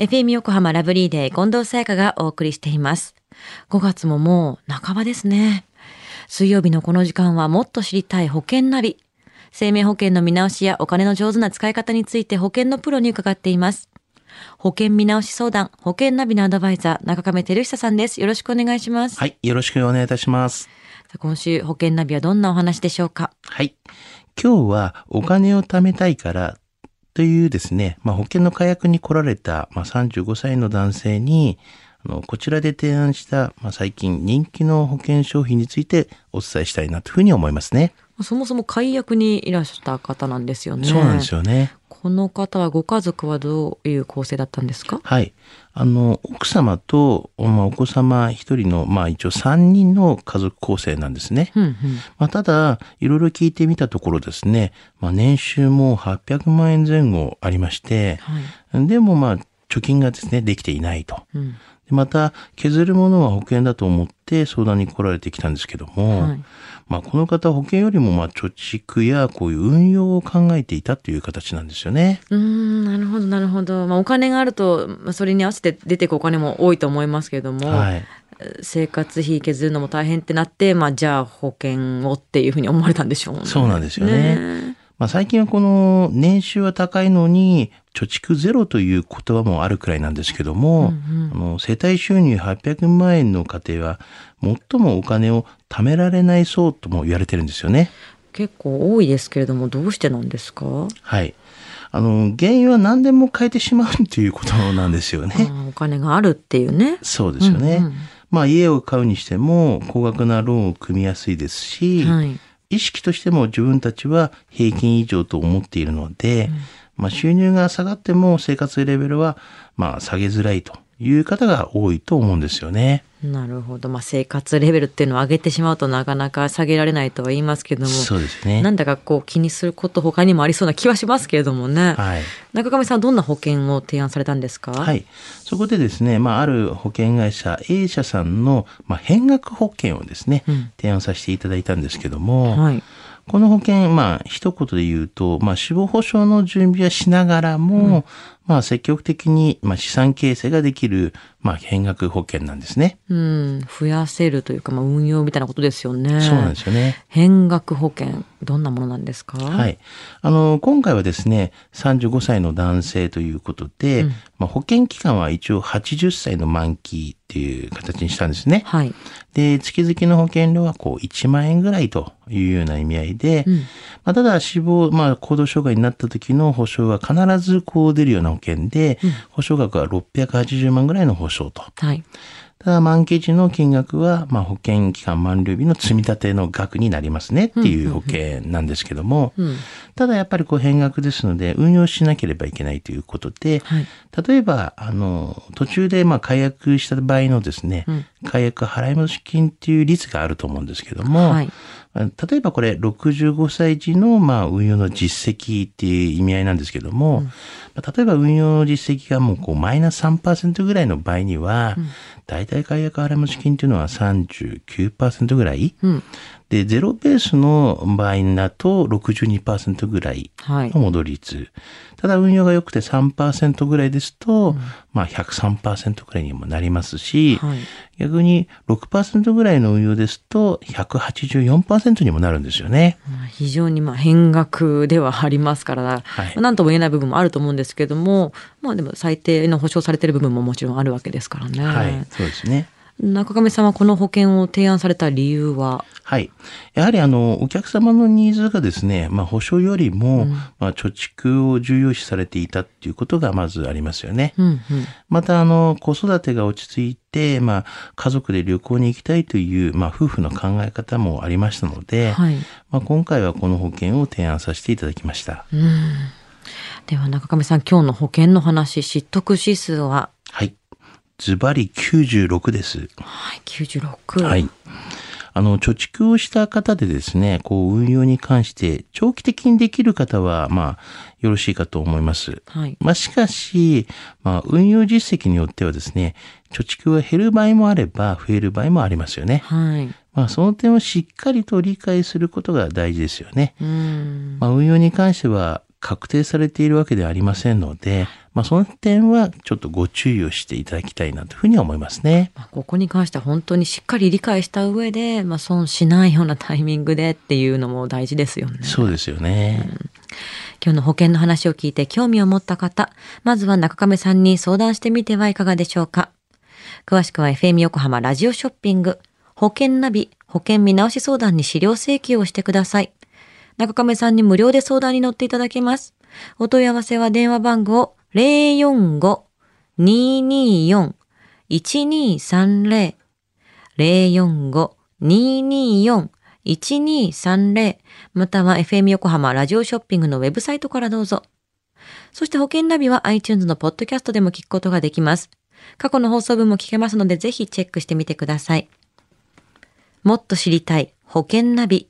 FM 横浜ラブリーデー近藤沙耶香がお送りしています。5月ももう半ばですね。水曜日のこの時間はもっと知りたい保険ナビ。生命保険の見直しやお金の上手な使い方について保険のプロに伺っています。保険見直し相談、保険ナビのアドバイザー、中亀照久さんです。よろしくお願いします。はい。よろしくお願いいたします。今週保険ナビはどんなお話でしょうか？はい。今日はお金を貯めたいからというですね、まあ、保険の解約に来られた、まあ、35歳の男性に、あの、こちらで提案した、まあ、最近人気の保険商品についてお伝えしたいなというふうに思いますね。そもそも解約にいらした方なんですよね。そうなんですよね。この方はご家族はどういう構成だったんですか？はい。あの、奥様と、まあ、お子様一人の、まあ一応三人の家族構成なんですね。うんうん。まあ、ただ、いろいろ聞いてみたところですね、まあ、年収も800万円前後ありまして、はい。でもまあ、貯金がですね、できていないと。うん。でまた、削るものは保険だと思って相談に来られてきたんですけども、はいまあ、この方は保険よりもまあ、貯蓄やこういう運用を考えていたという形なんですよね。うーん、なるほど、なるほど。まあ、お金があると、まあそれに合わせて出てくお金も多いと思いますけれども、はい。生活費削るのも大変ってなって、まあ、じゃあ保険をっていうふうに思われたんでしょうね。そうなんですよねねまあ、最近はこの年収は高いのに貯蓄ゼロという言葉もあるくらいなんですけども、あの世帯収入800万円の家庭は最もお金を貯められない層とも言われてるんですよね。結構多いですけれども、どうしてなんですか？はい。あの、原因は何でも変えてしまうということなんですよね。お金があるっていうね。そうですよね。うんうんまあ家を買うにしても高額なローンを組みやすいですし、はい。意識としても自分たちは平均以上と思っているので、まあ収入が下がっても生活レベルはまあ下げづらいという方が多いと思うんですよね。なるほど。まあ、生活レベルっていうのを上げてしまうとなかなか下げられないとは言いますけども、そうですね。なんだかこう気にすること他にもありそうな気はしますけれどもね。はい。中上さんはどんな保険を提案されたんですか？はい。そこでですね、まあ、ある保険会社 A 社さんの、まあ、変額保険をですね、うん提案させていただいたんですけども、はい。この保険、まあ、一言で言うと、まあ、死亡保障の準備はしながらも、まあ、積極的に、まあ、資産形成ができる、まあ、変額保険なんですね。うん。増やせるというか、まあ、運用みたいなことですよね。そうなんですよね。変額保険、どんなものなんですか？は。い。あの、今回はですね、35歳の男性ということで、まあ、保険期間は一応80歳の満期っていう形にしたんですね。はい。で、月々の保険料はこう1万円ぐらいというような意味合いで、うんまあ、ただ死亡、まあ、行動障害になった時の保証は必ずこう出るような保険で、保証額は680万ぐらいの保証と。はい。ただ満期時の金額は、まあ、保険期間満了日の積み立ての額になりますねっていう保険なんですけども、うん。ただやっぱりこう変額ですので運用しなければいけないということで、はい。例えば、あの、途中でまあ解約した場合のですね、うん解約払い戻し金っていう率があると思うんですけども、はい。例えばこれ65歳時のまあ運用の実績っていう意味合いなんですけども、まあ例えば運用の実績がもうこうマイナス3%ぐらいの場合には、大体解約払い戻し金っていうのは39%ぐらい、うん。で、ゼロベースの場合だと62%ぐらいはいの。戻り率。ただ運用が良くて3%ぐらいですと、まあ103%ぐらいにもなりますし、はい。逆に6%ぐらいの運用ですと184%にもなるんですよね。まあ非常にまあ変額ではありますから、はい何とも言えない部分もあると思うんですけども、まあでも最低の保証されている部分ももちろんあるわけですからね。はい、そうですね。中上さんはこの保険を提案された理由は？はい。やはりあの、お客様のニーズがですね、まあ保証よりも、まあ貯蓄を重要視されていたっていうことがまずありますよね。うんうん。また、あの、子育てが落ち着いて、まあ、家族で旅行に行きたいという、まあ、夫婦の考え方もありましたので、はい。まあ、今回はこの保険を提案させていただきました。では中上さん、今日の保険の話、知得指数は、はい。ズバリ96です。はい、96。はい。あの、貯蓄をした方でですね、こう、運用に関して、長期的にできる方は、まあ、よろしいかと思います。はい。まあ、しかし、まあ、運用実績によってはですね、貯蓄が減る場合もあれば、増える場合もありますよね。はい。まあ、その点をしっかりと理解することが大事ですよね。うん。まあ、運用に関しては、確定されているわけではありませんので、まあ、その点はちょっとご注意をしていただきたいなというふうには思いますね。まあここに関しては本当にしっかり理解した上で、まあ、損しないようなタイミングでっていうのも大事ですよね。そうですよね。今日の保険の話を聞いて興味を持った方、まずは中亀さんに相談してみてはいかがでしょうか。詳しくは FM 横浜ラジオショッピング、保険ナビ、保険見直し相談に資料請求をしてください。中亀さんに無料で相談に乗っていただけます。お問い合わせは電話番号045-224-1230 045-224-1230または FM 横浜ラジオショッピングのウェブサイトからどうぞ。そして保険ナビは iTunes のポッドキャストでも聞くことができます。過去の放送分も聞けますのでぜひチェックしてみてください。もっと知りたい保険ナビ。